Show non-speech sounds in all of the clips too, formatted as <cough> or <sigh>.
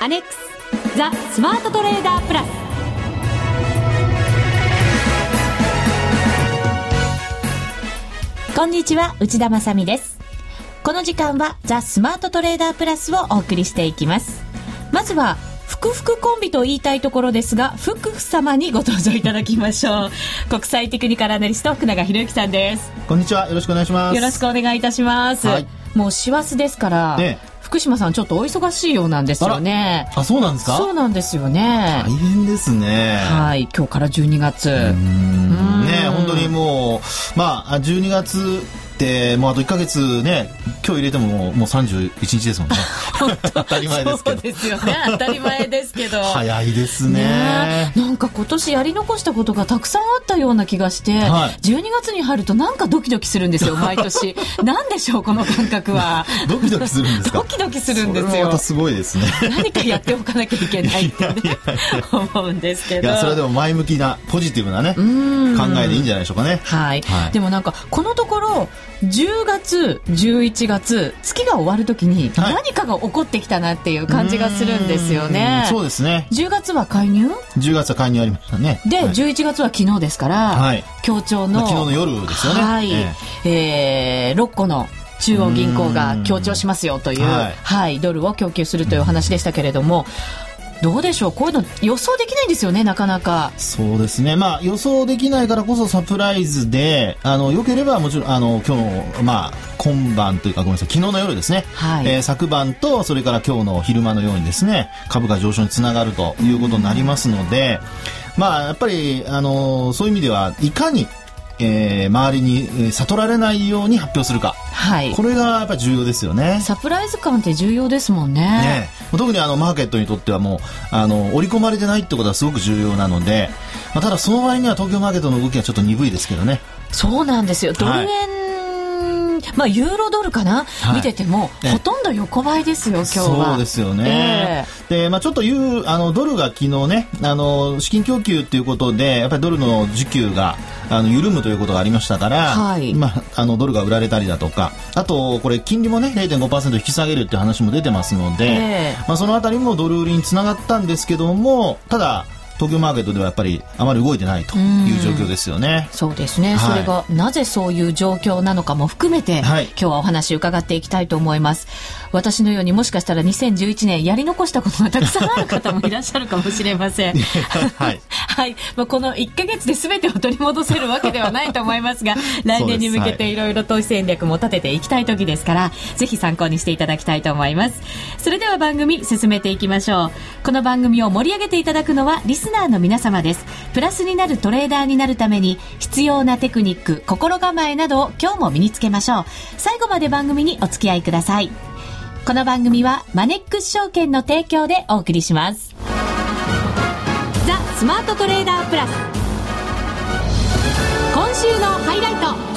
アネックスザ・スマートトレーダープラスこんにちは内田まさですこの時間はザ・スマートトレーダープラスをお送りしていきますまずは福福コンビと言いたいところですが、福福様にご登場いただきましょう。国際テクニカルアナリスト、福永博之さんです。こんにちは。よろしくお願いします。よろしくお願いいたします。はい、もう師走ですから、ね、福島さんちょっとお忙しいようなんですよね。あそうなんですか？そうなんですよね。大変ですね。はい。今日から12月。ね本当にもう、まあ、12月もうあと1か月ね今日入れてももう31日ですもんね。<laughs> 当。たり前ですけど。そうですよね。当たり前ですけど。<laughs> 早いですね。ねなんか今年やり残したことがたくさんあったような気がして、はい、12月に入るとなんかドキドキするんですよ <laughs> 毎年。なんでしょうこの感覚は。ドキドキするんですか？ドキドキするんですよ。またすごいですね。何かやっておかなきゃいけないってね。思うんですけど。いやそれでも前向きなポジティブなね考えでいいんじゃないでしょうかね。はい、はい、でもなんかこのところ10月、11月、月が終わるときに何かが起こってきたなっていう感じがするんですよね。そうですね。10月は介入 ?10 月は介入ありましたね。で、はい、11月は昨日ですから、はい、協調の、昨日の夜ですよね。はい。えー、えー、6個の中央銀行が協調しますよという、はい、はい、ドルを供給するというお話でしたけれども、どうでしょう？こういうの予想できないんですよねなかなか。そうですね。まあ予想できないからこそサプライズであのよければもちろんあの今日のまあ今晩というかごめんなさい昨日の夜ですね、はい、えー、昨晩とそれから今日の昼間のようにですね株価上昇につながるということになりますので、まあやっぱりあのそういう意味ではいかにえー、周りに悟られないように発表するか、はい、これがやっぱり重要ですよね。サプライズ感って重要ですもんね。ね特にあのマーケットにとってはもうあの織り込まれてないってことはすごく重要なので、まあ、ただその場合には東京マーケットの動きはちょっと鈍いですけどね。そうなんですよ。ドル円、はいまあ、ユーロドルかな、はい、見てても、ほとんど横ばいですよ、今日は。そうですよね。えー、で、まあ、ちょっとユー、あの、ドルが昨日ね、あの、資金供給っていうことで、やっぱりドルの需給が、あの、緩むということがありましたから、はい、まあ、あの、ドルが売られたりだとか、あと、これ、金利もね、0.5%引き下げるっていう話も出てますので、えー、まあ、そのあたりもドル売りにつながったんですけども、ただ、東京マーケットではやっぱりあまり動いてないという状況ですよね。うそうですね、はい、それがなぜそういう状況なのかも含めて、はい、今日はお話伺っていきたいと思います。私のようにもしかしたら2011年やり残したことがたくさんある方もいらっしゃるかもしれません。<laughs> はい。はい。まあ、この1か月で全てを取り戻せるわけではないと思いますが、<laughs> 来年に向けていろいろ投資戦略も立てていきたい時ですから、ぜひ参考にしていただきたいと思います。それでは番組進めていきましょう。この番組を盛り上げていただくのはリススナーの皆様です。プラスになるトレーダーになるために必要なテクニック、心構えなどを今日も身につけましょう。最後まで番組にお付き合いください。この番組はマネックス証券の提供でお送りします。ザ・スマートトレーダープラス。今週のハイライト。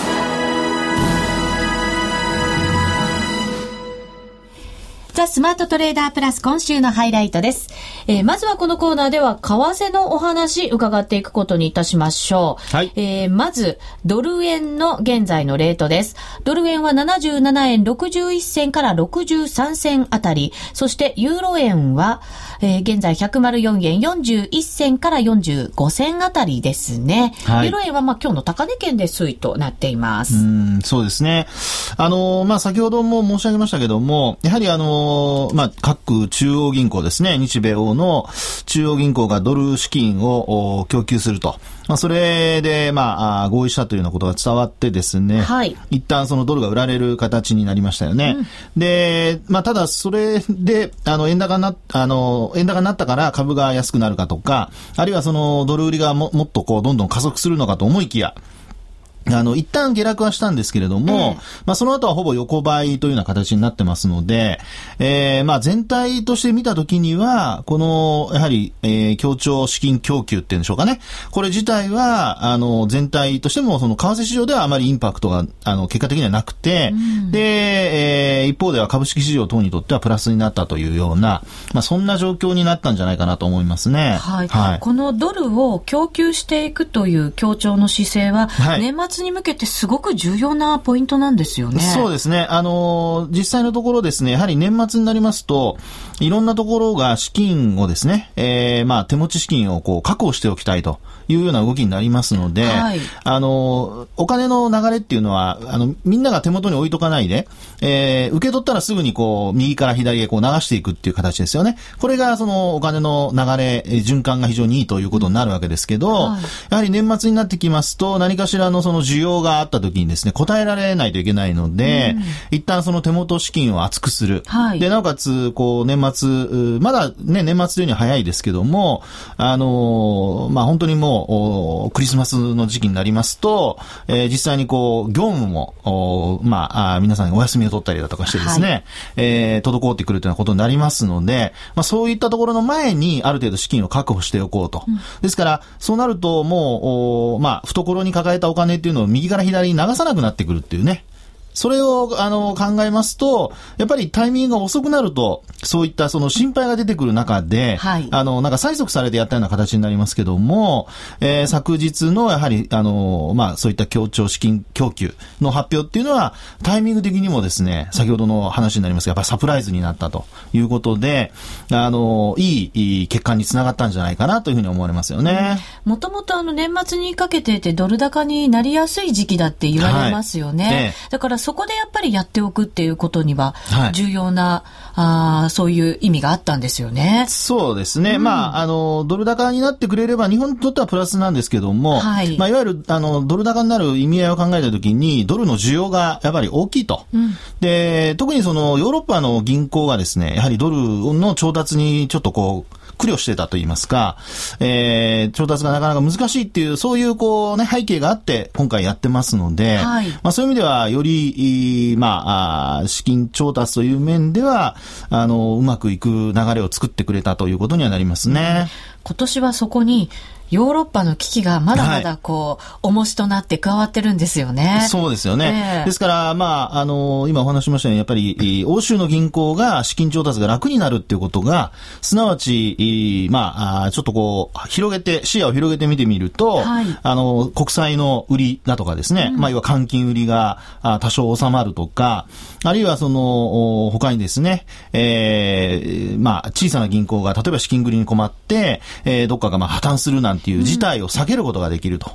ザ・スマートトレーダープラス今週のハイライトです。えー、まずはこのコーナーでは為替のお話伺っていくことにいたしましょう。はい。えー、まず、ドル円の現在のレートです。ドル円は77円61銭から63銭あたり、そしてユーロ円は、えー、現在104円41銭から45銭あたりですね。はい、ユーロ円はまあ今日の高値圏で推移となっています。うん、そうですね。あのー、まあ先ほども申し上げましたけども、やはりあのーまあ、各中央銀行ですね、日米欧の中央銀行がドル資金を供給すると。まあ、それで、まあ、合意したというようなことが伝わってですね、はい、一旦そのドルが売られる形になりましたよね。うん、で、まあ、ただそれで、あの、円高な、あの、円高になったから株が安くなるかとか、あるいはそのドル売りがももっとこう、どんどん加速するのかと思いきや、あの、一旦下落はしたんですけれども、まあその後はほぼ横ばいというような形になってますので、えー、まあ全体として見たときには、この、やはり、えー、協調資金供給っていうんでしょうかね。これ自体は、あの、全体としても、その、為替市場ではあまりインパクトが、あの、結果的にはなくて、うん、で、えー、一方では株式市場等にとってはプラスになったというような、まあそんな状況になったんじゃないかなと思いますね。はい。はい、このドルを供給していくという協調の姿勢は、はい、年末に向けてすごく重要なポイントなんですよね。そうですね。あの、実際のところですね、やはり年末になりますと、いろんなところが資金をですね、えー、まあ、手持ち資金をこう確保しておきたいというような動きになりますので、はい、あの、お金の流れっていうのは、あの、みんなが手元に置いとかないで、えー、受け取ったらすぐにこう、右から左へこう流していくっていう形ですよね。これがそのお金の流れ、循環が非常にいいということになるわけですけど、はい、やはり年末になってきますと、何かしらのその需要があった時にですね、答えられないといけないので、うん、一旦その手元資金を厚くする。はい、で、なおかつ、こう、年末、まだね、年末というには早いですけども、あのまあ、本当にもう、クリスマスの時期になりますと、えー、実際にこう、業務も、まあ、あ皆さんお休みを取ったりだとかしてですね、はい、えー、滞ってくるというようなことになりますので、まあ、そういったところの前に、ある程度資金を確保しておこうと。うん、ですから、そうなると、もう、まあ、懐に抱えたお金っていうのを右から左に流さなくなってくるっていうね。それを、あの、考えますと、やっぱりタイミングが遅くなると、そういったその心配が出てくる中で、はい、あの、なんか催促されてやったような形になりますけども、えー、昨日のやはり、あの、まあ、そういった協調資金供給の発表っていうのは、タイミング的にもですね、先ほどの話になりますが、やっぱりサプライズになったということで、あの、いいいい結果につながったんじゃないかなというふうに思われますよね。もともとあの、年末にかけててドル高になりやすい時期だって言われますよね。はいえだからそこでやっぱりやっておくっていうことには、重要な、はい、あそういう意味があったんですよね。そうですね。うん、まあ、あの、ドル高になってくれれば、日本にとってはプラスなんですけども、はい。まあ、いわゆる、あの、ドル高になる意味合いを考えたときに、ドルの需要がやっぱり大きいと。うん、で、特にその、ヨーロッパの銀行がですね、やはりドルの調達にちょっとこう、苦慮してたと言いますか、えー、調達がなかなか難しいっていう、そういうこうね、背景があって、今回やってますので、はい、まあそういう意味では、より、まあ、資金調達という面では、あの、うまくいく流れを作ってくれたということにはなりますね。今年はそこに、ヨーロッパの危機がまだまだこう、はい、重しとなって加わってるんですよね。そうですよね。えー、ですから、まあ、あの、今お話しましたように、やっぱり、欧州の銀行が資金調達が楽になるっていうことが、すなわち、まあ、ちょっとこう、広げて、視野を広げて見てみると、はい、あの、国債の売りだとかですね、うん、まあ、要は換金売りが多少収まるとか、あるいはその、他にですね、えー、まあ、小さな銀行が、例えば資金繰りに困って、えー、どっかがまあ破綻するなんていう事態を避けることができると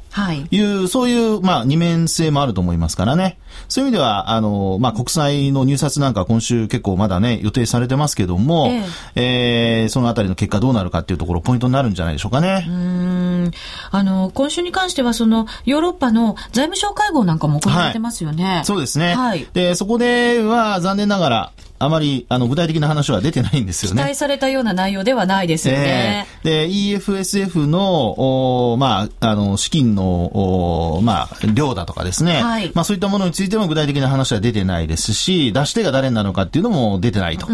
いう、うん、そういう、まあ、二面性もあると思いますからね。そういう意味では、あの、まあ、国債の入札なんか今週結構まだね、予定されてますけども、えええー、そのあたりの結果どうなるかっていうところ、ポイントになるんじゃないでしょうかね。うん。あの、今週に関しては、その、ヨーロッパの財務省会合なんかも行われてますよね。はい、そうですね。はい。で、そこでは、残念ながら、あまり、あの、具体的な話は出てないんですよね。期待されたような内容ではないですよね。えー、で、EFSF の、おまあ、あの、資金の、おまあ、量だとかですね。はい。まあ、そういったものについても具体的な話は出てないですし、出し手が誰なのかっていうのも出てないと。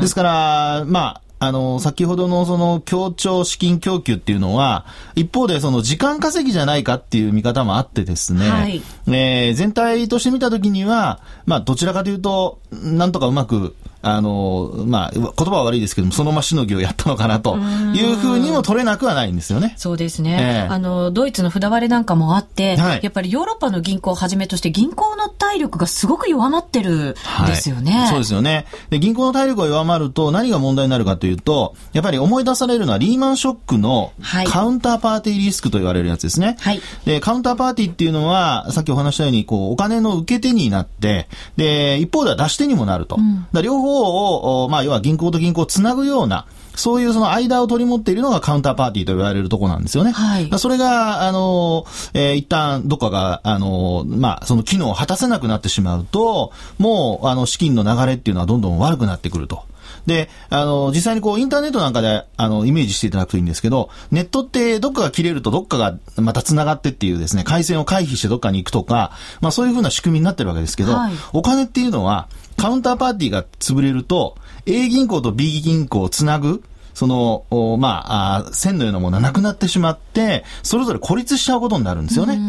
ですから、まあ、あの、先ほどのその協調資金供給っていうのは、一方でその時間稼ぎじゃないかっていう見方もあってですね、はい、えー、全体として見たときには、まあ、どちらかというと、なんとかうまくあの、まあ、言葉は悪いですけども、そのましのぎをやったのかなというふうにも取れなくはないんですよね。そうですね。えー、あの、ドイツの札割れなんかもあって、はい、やっぱりヨーロッパの銀行をはじめとして銀行の体力がすごく弱まってるんですよね。はい、そうですよね。で、銀行の体力が弱まると何が問題になるかというと、やっぱり思い出されるのはリーマンショックのカウンターパーティーリスクと言われるやつですね。はい。で、カウンターパーティーっていうのは、さっきお話したように、こう、お金の受け手になって、で、一方では出し手にもなると。うん、両方を、まあ、要は銀行と銀行をつなぐような、そういうその間を取り持っているのがカウンターパーティーと言われるとこなんですよね。はい。それが、あの、えー、一旦どっかが、あの、まあ、その機能を果たせなくなってしまうと、もう、あの、資金の流れっていうのはどんどん悪くなってくると。で、あの、実際にこう、インターネットなんかで、あの、イメージしていただくといいんですけど、ネットってどっかが切れるとどっかがまた繋がってっていうですね、回線を回避してどっかに行くとか、まあそういうふうな仕組みになってるわけですけど、はい、お金っていうのは、カウンターパーティーが潰れると、A 銀行と B 銀行をつなぐ、その、まあ、あ線のようなものはなくなってしまって、それぞれ孤立しちゃうことになるんですよね。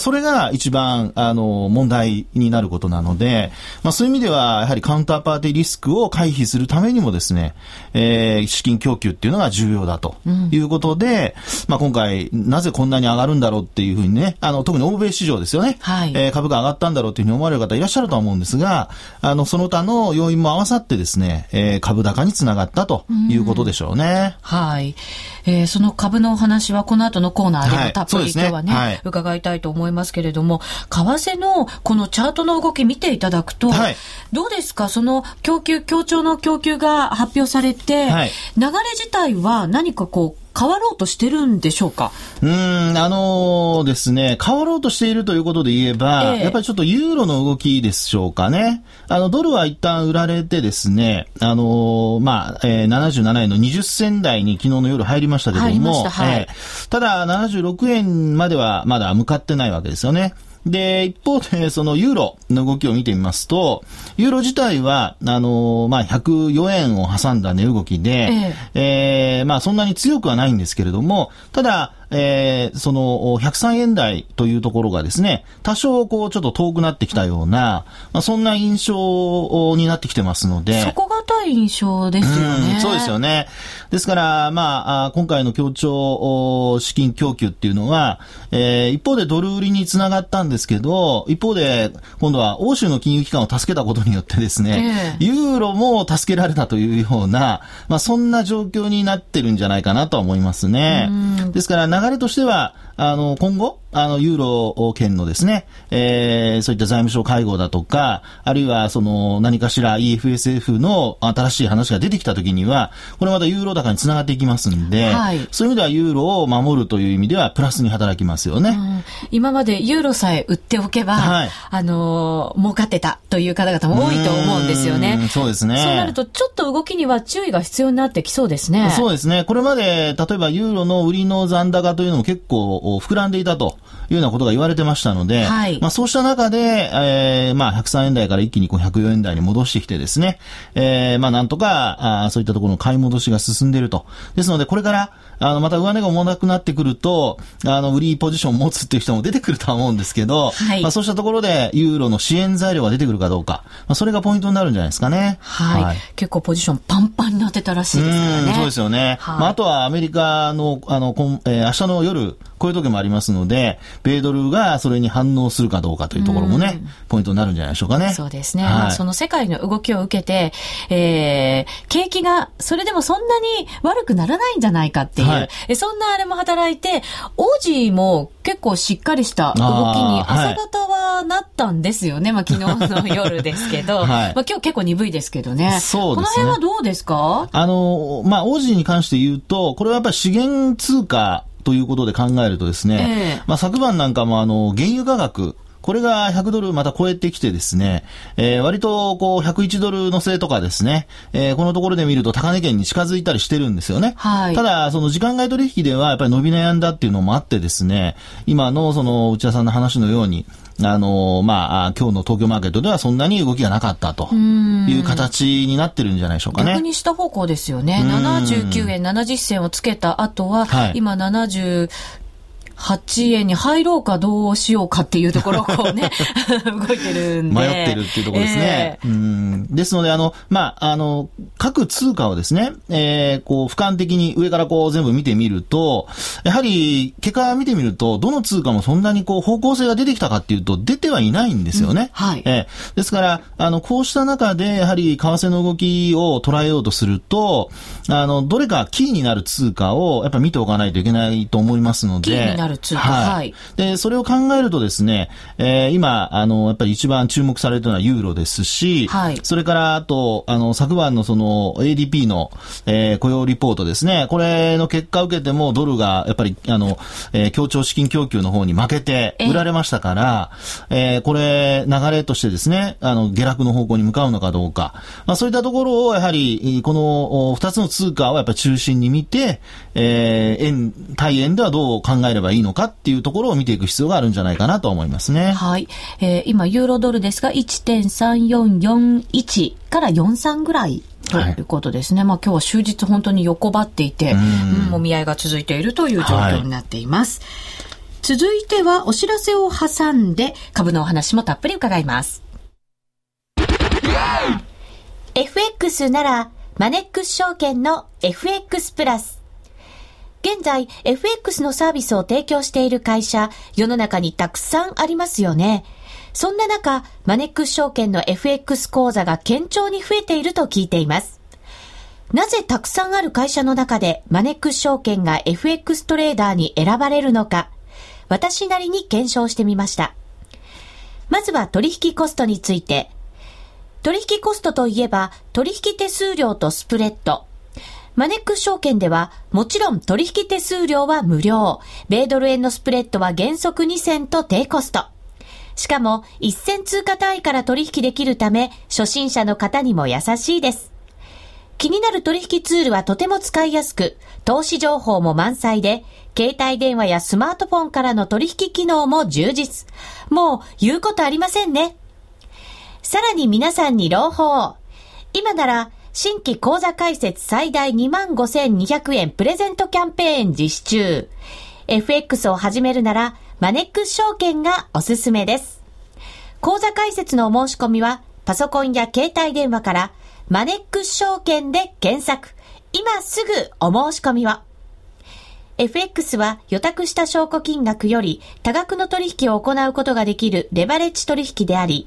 それが一番、あの、問題になることなので、まあ、そういう意味では、やはりカウンターパーティーリスクを回避するためにもですね、えー、資金供給っていうのが重要だということで、うん、まあ、今回、なぜこんなに上がるんだろうっていうふうにね、あの、特に欧米市場ですよね。はい、えー、株価上がったんだろうというふうに思われる方いらっしゃるとは思うんですが、あの、その他の要因も合わさってですね、えー、株高につながったということでしょうね。うん、はい。えー、その株のお話はこの後のコーナーでもたっぷり、はい、今日はね、はい、伺いたいと思いますけれども、為替のこのチャートの動き見ていただくと、はい、どうですか？その供給、協調の供給が発表されて、流れ自体は何かこう、変わろうとしてるんでしょうか？うん、あのー、ですね、変わろうとしているということで言えば、えやっぱりちょっとユーロの動きでしょうかね。あの、ドルは一旦売られてですね、あのー、まあ、えー、77円の20銭台に昨日の夜入りましたけども、はい、えー、ただ76円まではまだ向かってないわけですよね。で、一方で、そのユーロの動きを見てみますと、ユーロ自体は、あの、まあ、104円を挟んだ値動きで、ええ。えー、まあ、そんなに強くはないんですけれども、ただ、えー、その、103円台というところがですね、多少こう、ちょっと遠くなってきたような、まあ、そんな印象になってきてますので。底堅い印象ですよね。うそうですよね。ですから、まあ、今回の協調資金供給っていうのは、えー、一方でドル売りにつながったんですけど、一方で、今度は欧州の金融機関を助けたことによってですね、えー、ユーロも助けられたというような、まあ、そんな状況になってるんじゃないかなとは思いますね。ですから、流れとしては、あの、今後、あの、ユーロ圏のですね、えー、そういった財務省会合だとか、あるいは、その、何かしら EFSF の新しい話が出てきたときには、これまたユーロ高につながっていきますんで、はい、そういう意味ではユーロを守るという意味では、プラスに働きますよね。うん、今までユーロさえ売っておけば、はい、あのー、儲かってたという方々も多いと思うんですよね。うそうですね。そうなると、ちょっと動きには注意が必要になってきそうですね。そうですね。これまで、例えばユーロの売りの残高というのも結構膨らんでいたと。いうようなことが言われてましたので、はい、まあそうした中で、えー、まあ103円台から一気にこう104円台に戻してきてですね、えー、まあなんとか、あそういったところの買い戻しが進んでいると。ですので、これから、あの、また上値が重なくなってくると、あの、売りポジションを持つっていう人も出てくるとは思うんですけど、はい、まあそうしたところで、ユーロの支援材料が出てくるかどうか、まあそれがポイントになるんじゃないですかね。はい。はい、結構ポジションパンパンになってたらしいですからね。そうですよね。はい、まああとはアメリカの、あの、こんえー、明日の夜、こういう時もありますので、米ドルがそれに反応するかどうかというところもね、ポイントになるんじゃないでしょうかね。そうですね。はい、まあ、その世界の動きを受けて、えー、景気がそれでもそんなに悪くならないんじゃないかっていう、はい、そんなあれも働いて、オージーも結構しっかりした動きに朝方はなったんですよね。まあ昨日の <laughs> 夜ですけど、はい、まあ今日結構鈍いですけどね。そうですね。この辺はどうですか？あの、まあオージーに関して言うと、これはやっぱり資源通貨ということで考えるとですね、えー、まあ昨晩なんかもあの、原油価格、これが100ドルまた超えてきてですね、えー、割とこう101ドルのせとかですね、えー、このところで見ると高値圏に近づいたりしてるんですよね。はい。ただ、その時間外取引ではやっぱり伸び悩んだっていうのもあってですね、今のその内田さんの話のように、あのまあ、今日の東京マーケットではそんなに動きがなかったという形になってるんじゃないでしょうかね。逆に下方向ですよね。79円70銭をつけた後は、はい、今70 8円に入ろうかどうしようかっていうところをこうね、<laughs> 動いてるんで。迷ってるっていうところですね。えー、うんですので、あの、まあ、あの、各通貨をですね、えー、こう、俯瞰的に上からこう全部見てみると、やはり、結果見てみると、どの通貨もそんなにこう、方向性が出てきたかっていうと、出てはいないんですよね。うん、はい。えー、ですから、あの、こうした中で、やはり、為替の動きを捉えようとすると、あの、どれかキーになる通貨を、やっぱ見ておかないといけないと思いますので、なる通貨。はい。で、それを考えるとですね、えー、今、あの、やっぱり一番注目されているのはユーロですし、はい。それから、あと、あの、昨晩のその ADP の、えー、雇用リポートですね、これの結果を受けてもドルが、やっぱり、あの、えー、協調資金供給の方に負けて売られましたから、えー、これ、流れとしてですね、あの、下落の方向に向かうのかどうか、まあ、そういったところを、やはり、この二つの通貨をやっぱり中心に見て、えー、円、対円ではどう考えればいいのかっていうところを見ていく必要があるんじゃないかなと思いますね。はい。えー、今、ユーロドルですが、1.3441から43ぐらいということですね。はい、まあ今日は終日本当に横ばっていて、うん、もみ合いが続いているという状況になっています。はい、続いてはお知らせを挟んで株のお話もたっぷり伺います。FX ならマネックス証券の FX プラス。現在、FX のサービスを提供している会社、世の中にたくさんありますよね。そんな中、マネックス証券の FX 講座が堅調に増えていると聞いています。なぜたくさんある会社の中でマネックス証券が FX トレーダーに選ばれるのか、私なりに検証してみました。まずは取引コストについて。取引コストといえば、取引手数料とスプレッド。マネックス証券では、もちろん取引手数料は無料。米ドル円のスプレッドは原則2銭と低コスト。しかも、一銭通貨単位から取引できるため、初心者の方にも優しいです。気になる取引ツールはとても使いやすく、投資情報も満載で、携帯電話やスマートフォンからの取引機能も充実。もう言うことありませんね。さらに皆さんに朗報。今なら、新規講座開設最大25,200円プレゼントキャンペーン実施中。FX を始めるなら、マネックス証券がおすすめです。講座開設のお申し込みは、パソコンや携帯電話から、マネックス証券で検索。今すぐお申し込みを。FX は予託した証拠金額より多額の取引を行うことができるレバレッジ取引であり、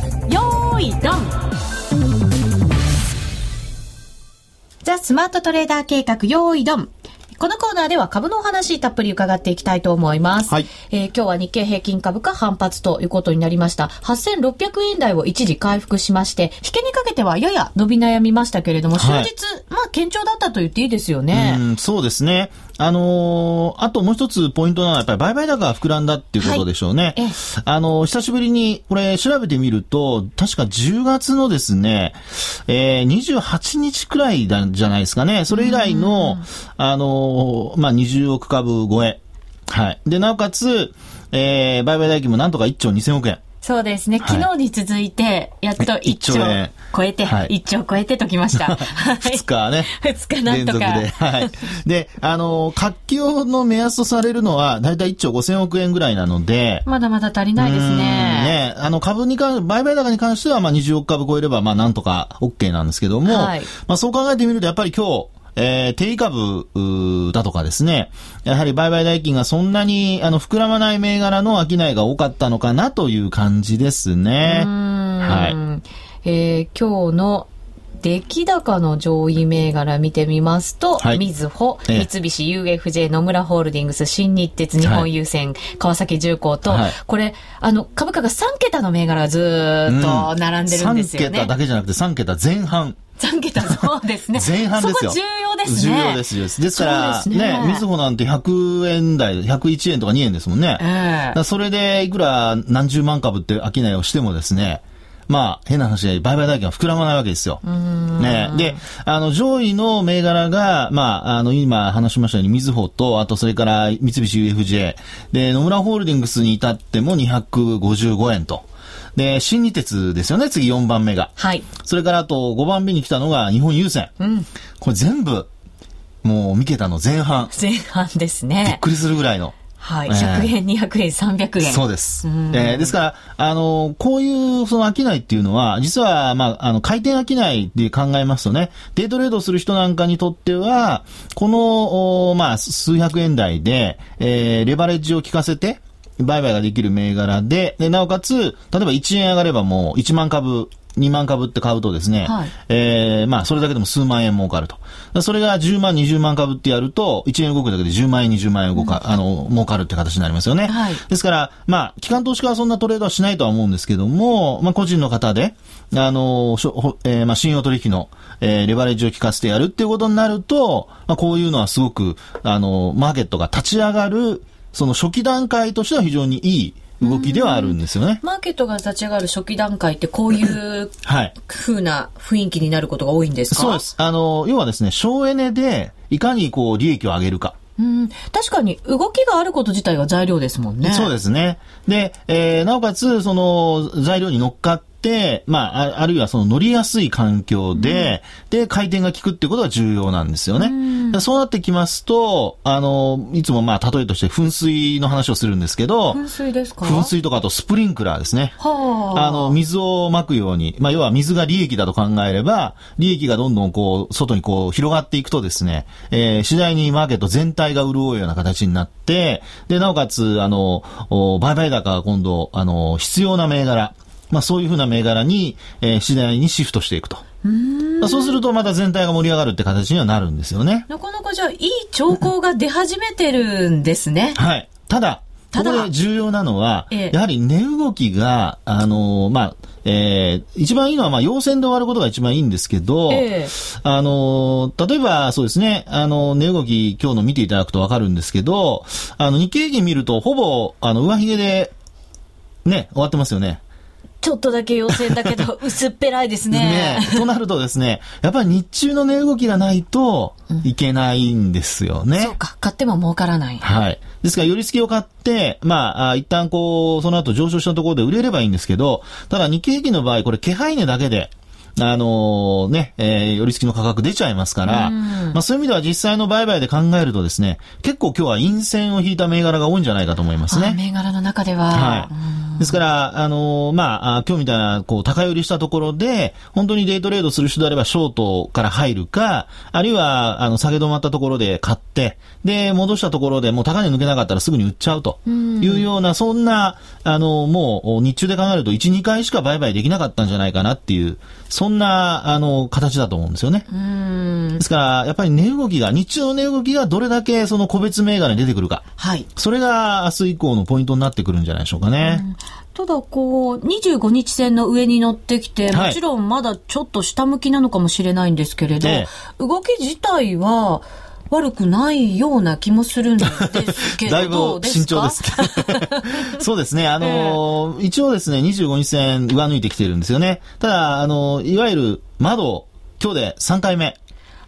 いドンザ・スマートトレーダー計画、よーいドン。このコーナーでは株のお話たっぷり伺っていきたいと思います。はい。えー、今日は日経平均株価反発ということになりました。8600円台を一時回復しまして、引けにかけてはやや伸び悩みましたけれども、終日、はい、まあ、堅調だったと言っていいですよね。うん、そうですね。あのー、あともう一つポイントなのは、やっぱり売買高が膨らんだっていうことでしょうね。はい、あのー、久しぶりに、これ調べてみると、確か10月のですね、えー、28日くらいじゃないですかね。それ以来の、あのー、まあ、20億株超え。はい。で、なおかつ、えー、売買代金もなんとか1兆2000億円。そうですね。昨日に続いて、やっと1兆超えて、はい、1兆超えてときました。<laughs> 2日ね。2日なんとか。連続で。はい。<laughs> で、あの、活気の目安とされるのは、だいたい1兆5000億円ぐらいなので。まだまだ足りないですね。ね。あの、株に関、売買高に関しては、まあ20億株超えれば、まあなんとか OK なんですけども、はい、まあそう考えてみると、やっぱり今日、えー、定位株だとかですね、やはり売買代金がそんなにあの膨らまない銘柄の商いが多かったのかなという感じですね。はい。えー、今日の出来高の上位銘柄見てみますと、はい、みずほ、三菱 UFJ、野村ホールディングス、新日鉄、日本郵船、はい、川崎重工と、はい、これ、あの、株価が3桁の銘柄がずっと並んでるんですよね。うん、3桁だけじゃなくて3桁前半。3桁、そうですね。前半ですよ。重要ですね。重要です、です。ですから、ね、みずほなんて100円台、101円とか2円ですもんね。えー、それで、いくら何十万株って商いをしてもですね、まあ、変な話で、売買代金が膨らまないわけですよ。ね。で、あの、上位の銘柄が、まあ、あの、今話しましたように、みずほと、あと、それから、三菱 UFJ。で、野村ホールディングスに至っても255円と。で、新日鉄ですよね、次4番目が。はい。それからあと5番目に来たのが日本郵船。うん。これ全部、もう三桁の前半。前半ですね。びっくりするぐらいの。はい。100円、200円、300円。そうです。えー、ですから、あの、こういうその商いっていうのは、実は、まあ、あの、回転商いで考えますとね、デイトレードする人なんかにとっては、この、おまあ、数百円台で、えー、レバレッジを効かせて、売買ができる銘柄で、で、なおかつ、例えば1円上がればもう1万株2万株って買うとですね、はい、えー、まあ、それだけでも数万円儲かると。それが10万、20万株ってやると、1年動くだけで10万円、20万円動か、うん、あの、儲かるって形になりますよね。はい、ですから、まあ、機関投資家はそんなトレードはしないとは思うんですけども、まあ、個人の方で、あの、えー、まあ、信用取引の、えー、レバレッジを効かせてやるっていうことになると、まあ、こういうのはすごく、あの、マーケットが立ち上がる、その初期段階としては非常にいい、動きではあるんですよね。マーケットが立ち上がる初期段階ってこういう風な雰囲気になることが多いんですか、そうです。あの、要はですね、省エネでいかにこう利益を上げるか。うん、確かに動きがあること自体は材料ですもんね。そうですね。で、えー、なおかつ、その材料に乗っかっ、まあ、あるいはその乗りやすい環境で、うん、で、回転が効くってことが重要なんですよね。うん、そうなってきますと、あの、いつもまあ、例えとして噴水の話をするんですけど、噴水ですか？噴水とかあとスプリンクラーですね。はあ、あの、水をまくように、まあ、要は水が利益だと考えれば、利益がどんどんこう、外にこう、広がっていくとですね、えー、次第にマーケット全体が潤うような形になって、で、なおかつ、あの、売買高が今度、あの、必要な銘柄、まあ、そういうふうな銘柄に、えー、次第にシフトしていくと。うそうするとまた全体が盛り上がるって形にはなるんですよね。なかなかじゃあいい兆候が出始めてるんですね。はい。ただ、ここで重要なのは、ええ、やはり値動きが、あのー、まあ、えー、一番いいのは、まあ、陽線で終わることが一番いいんですけど、えあのー、例えば、そうですね、あの、値動き、今日の見ていただくとわかるんですけど、あの、日経平均見ると、ほぼ、あの、上髭で、ね、終わってますよね。ちょっとだけ陽性だけど、<laughs> 薄っぺらいですね。ねとなるとですね、やっぱり日中の値動きがないといけないんですよね。うん、そうか、買っても儲からない。はい。ですから、寄り付きを買って、まあ、一旦こう、その後上昇したところで売れればいいんですけど、ただ日経平均の場合、これ、気配値だけで、あのー、ね、えー、寄り付きの価格出ちゃいますから、まあそういう意味では実際の売買で考えるとですね、結構今日は陰線を引いた銘柄が多いんじゃないかと思いますね。銘柄の中では。はい。ですから、あのー、まあ、今日みたいな、こう、高寄りしたところで、本当にデイトレードする人であれば、ショートから入るか、あるいは、あの、下げ止まったところで買って、で、戻したところでもう高値抜けなかったらすぐに売っちゃうというような、そんな、あの、もう、日中で考えると1、2回しか売買できなかったんじゃないかなっていう、そんな、あの、形だと思うんですよね。ですから、やっぱり値動きが、日中の値動きがどれだけその個別銘柄に出てくるか。はい。それが明日以降のポイントになってくるんじゃないでしょうかね。ただ、こう、25日線の上に乗ってきて、もちろんまだちょっと下向きなのかもしれないんですけれど、はい、動き自体は、悪くないような気もするんですけど。<laughs> だいぶ慎重です。<laughs> そうですね。あのー、一応ですね、25日線上抜いてきてるんですよね。ただ、あのー、いわゆる窓、今日で3回目。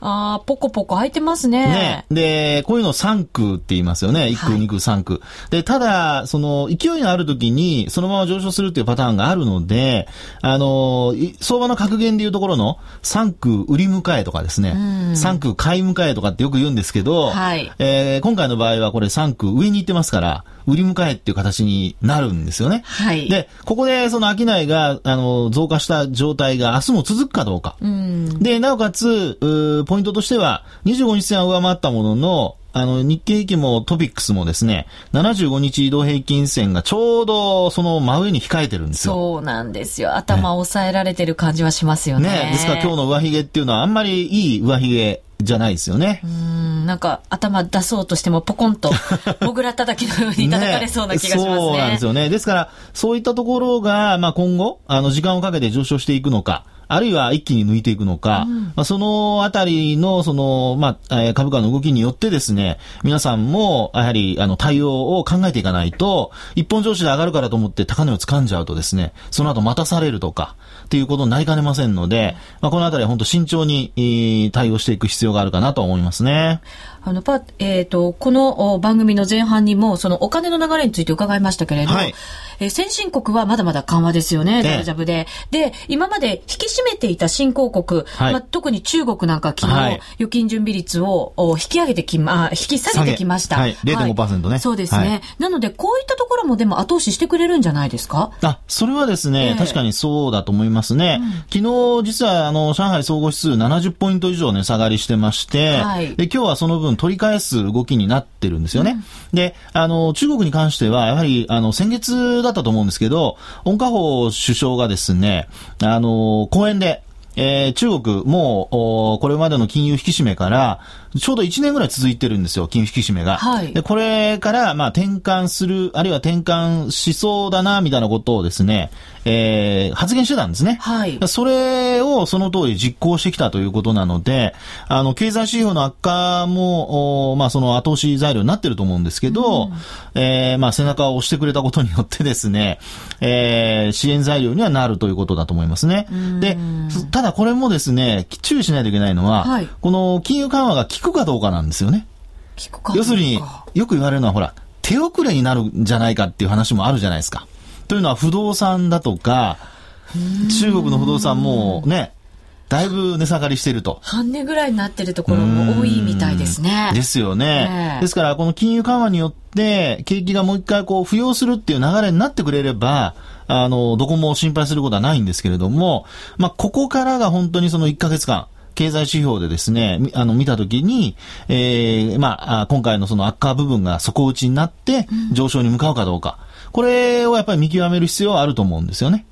ああ、ポコポコ開いてますね。ね。で、こういうのを3区って言いますよね。1区、2区、3区。で、ただ、その、勢いのある時に、そのまま上昇するっていうパターンがあるので、あの、相場の格言でいうところの、3区売り迎えとかですね、3区買い迎えとかってよく言うんですけど、はい、えー、今回の場合はこれ3区上に行ってますから、売り迎えっていう形になるんですよね。はい。で、ここでその商いが、あの、増加した状態が明日も続くかどうか。うん、で、なおかつ、ポイントとしては、25日線は上回ったものの、あの、日経平均もトピックスもですね、75日移動平均線がちょうどその真上に控えてるんですよ。そうなんですよ。頭を抑えられてる感じはしますよね。ね。ですから今日の上髭っていうのはあんまりいい上髭じゃないですよね。うん、なんか頭出そうとしてもポコンと、<laughs> もぐら叩きのように叩かれそうな気がしますね。そうなんですよね。ですから、そういったところが、まあ今後、あの、時間をかけて上昇していくのか、あるいは一気に抜いていくのか、うん、まあ、そのあたりの、その、まあ、えー、株価の動きによってですね、皆さんも、やはり、あの、対応を考えていかないと、一本上司で上がるからと思って高値を掴んじゃうとですね、その後待たされるとか、っていうことになりかねませんので、まあ、このあたりは本当慎重に、対応していく必要があるかなと思いますね。あの、パ、えっ、ー、と、この番組の前半にも、そのお金の流れについて伺いましたけれど、はい、えー、先進国はまだまだ緩和ですよね、大丈夫で。で、今まで引き締めていた新興国、はい、まあ、特に中国なんか昨日、はい、預金準備率を引き上げてきま、引き下げてきました。はい、0.5%ね、そうですね、なので、こういったところもでも後押ししてくれるんじゃないですか？あ、それはですね、えー、確かにそうだと思いますね。うん、昨日、実は、あの、上海総合指数70ポイント以上値下がりしてまして、はい、で、今日はその分分取り返す動きになってるんですよね。うん、で、あの、中国に関しては、やはり、あの、先月だったと思うんですけど、温家宝首相がですね、あの、講演で、えー、中国、もう、これまでの金融引き締めから、ちょうど1年ぐらい続いてるんですよ、金融引き締めが。はい。で、これから、まあ、転換する、あるいは転換しそうだな、みたいなことをですね、えー、発言してたんですね。はい。それをその通り実行してきたということなので、あの、経済指標の悪化も、まあ、その後押し材料になってると思うんですけど、うん、えー、まあ、背中を押してくれたことによってですね、えー、支援材料にはなるということだと思いますね。で、ただこれもですね、注意しないといけないのは、はい、この金融緩和が効くかどうかなんですよね。効くか要するに、よく言われるのは、ほら、手遅れになるんじゃないかっていう話もあるじゃないですか。というのは不動産だとか、中国の不動産もね、だいぶ値下がりしていると。半値ぐらいになってるところも多いみたいですね。ですよね。ねですから、この金融緩和によって、景気がもう一回こう浮揚するっていう流れになってくれれば、あの、どこも心配することはないんですけれども、まあ、ここからが本当にその1ヶ月間、経済指標でですね、あの、見たときに、えー、まあ、今回のその悪化部分が底打ちになって、上昇に向かうかどうか。うんこれをやっぱり見極める必要はあると思うんですよね。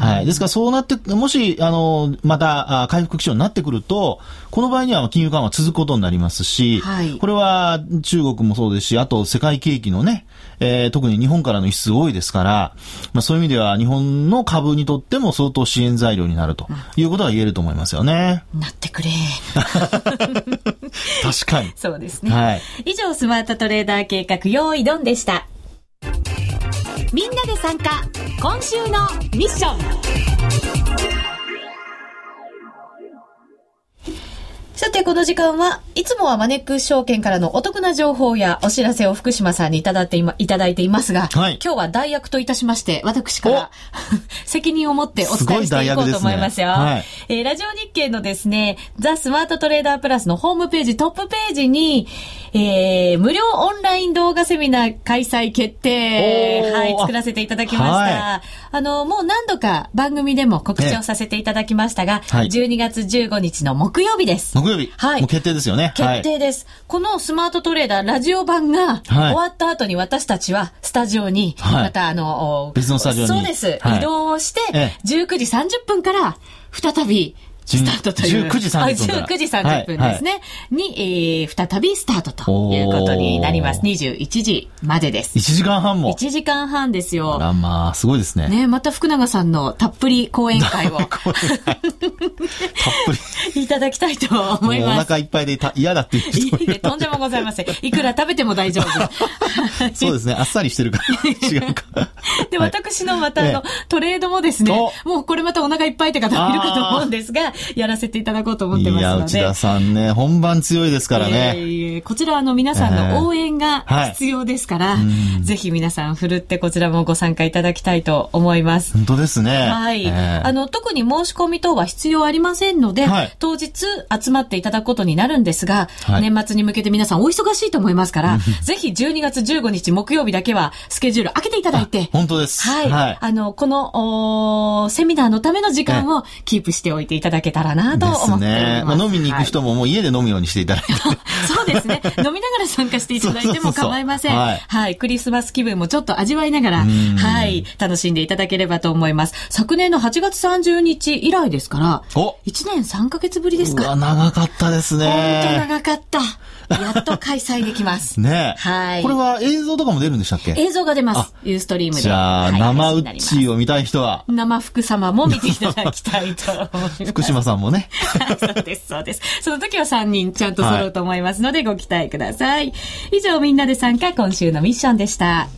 はい。ですからそうなって、もし、あの、また、回復基調になってくると、この場合には金融緩和続くことになりますし、はい、これは中国もそうですし、あと世界景気のね、えー、特に日本からの輸出多いですから、まあそういう意味では日本の株にとっても相当支援材料になるということが言えると思いますよね。なってくれ。<laughs> 確かに。そうですね。はい。以上、スマートトレーダー計画、用意ドンでした。みんなで参加今週のミッション。さて、この時間はいつもはマネックス証券からのお得な情報やお知らせを福島さんにいただいてい,、ま、いただいていますが、はい、今日は代役といたしまして、私から <laughs> 責任を持ってお伝えしていこうと思いますよ。すね。はい、えー、ラジオ日経のですね、ザ・スマートトレーダープラスのホームページ、トップページに、えー、無料オンライン動画セミナー開催決定、はい、作らせていただきました。はい、あの、もう何度か番組でも告知をさせていただきましたが、はい、12月15日の木曜日です。木曜日。はい。もう決定ですよね。決定です。はい、このスマートトレーダーラジオ版が終わった後に私たちはスタジオに、またあの、別のスタジオに。そうです。移動をして、19時30分から再びスタートという。19時30分。19時30分ですね。はいはい、に、えー、再びスタートということになります。21時までです。1時間半も。1時間半ですよ。あら、まあ、すごいですね。ね、また福永さんのたっぷり講演会を。<laughs> たっぷり。いただきたいと思います。お腹いっぱいで嫌だって言う人いいとんでもございません。いくら食べても大丈夫。<laughs> そうですね。あっさりしてるから。違うか。で、私のまたあの、トレードもですね、もうこれまたお腹いっぱいって方もいるかと思うんですが、<laughs> やらせていただこうと思ってますので。いや、内田さんね、本番強いですからね。えー、こちらあの皆さんの応援が必要ですから、えーはい、ぜひ皆さん振るってこちらもご参加いただきたいと思います。本当ですね。はい。えー、あの、特に申し込み等は必要ありませんので、はい、当日集まっていただくことになるんですが、はい、年末に向けて皆さんお忙しいと思いますから、ぜひ12月15日木曜日だけはスケジュール開けていただいて、本当です。はい。はい、あの、この、セミナーのための時間をキープしておいていただけたらなと思って。ね。まあ、飲みに行く人ももう家で飲むようにしていただいて。<laughs> そうですね。飲みながら参加していただいても構いません。はい、はい。クリスマス気分もちょっと味わいながら、はい。楽しんでいただければと思います。昨年の8月30日以来ですから、お1年3ヶ月ぶりですか。長かったですね。本当長かった。やっと開催できます。ねはい。これは映像とかも出るんでしたっけ？映像が出ます。ユーストリームで。じゃあ、生うっちを見たい人は。生福様も見ていただきたいと思います。福島さんもね。そうです、そうです。その時は3人ちゃんと揃うと思いますので、ご期待ください。以上、みんなで参加、今週のミッションでした。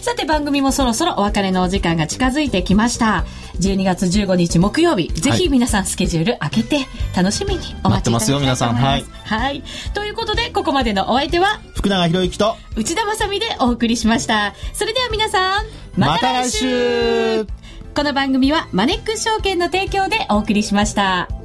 さて番組もそろそろお別れのお時間が近づいてきました。12月15日木曜日、ぜひ皆さんスケジュール開けて楽しみにお待ちいただきたいと思います。よ、皆さん。はい。はい。ということで、ここまでのお相手は、福永博之と内田まさでお送りしました。それでは皆さん、また来週また来週この番組はマネックス証券の提供でお送りしました。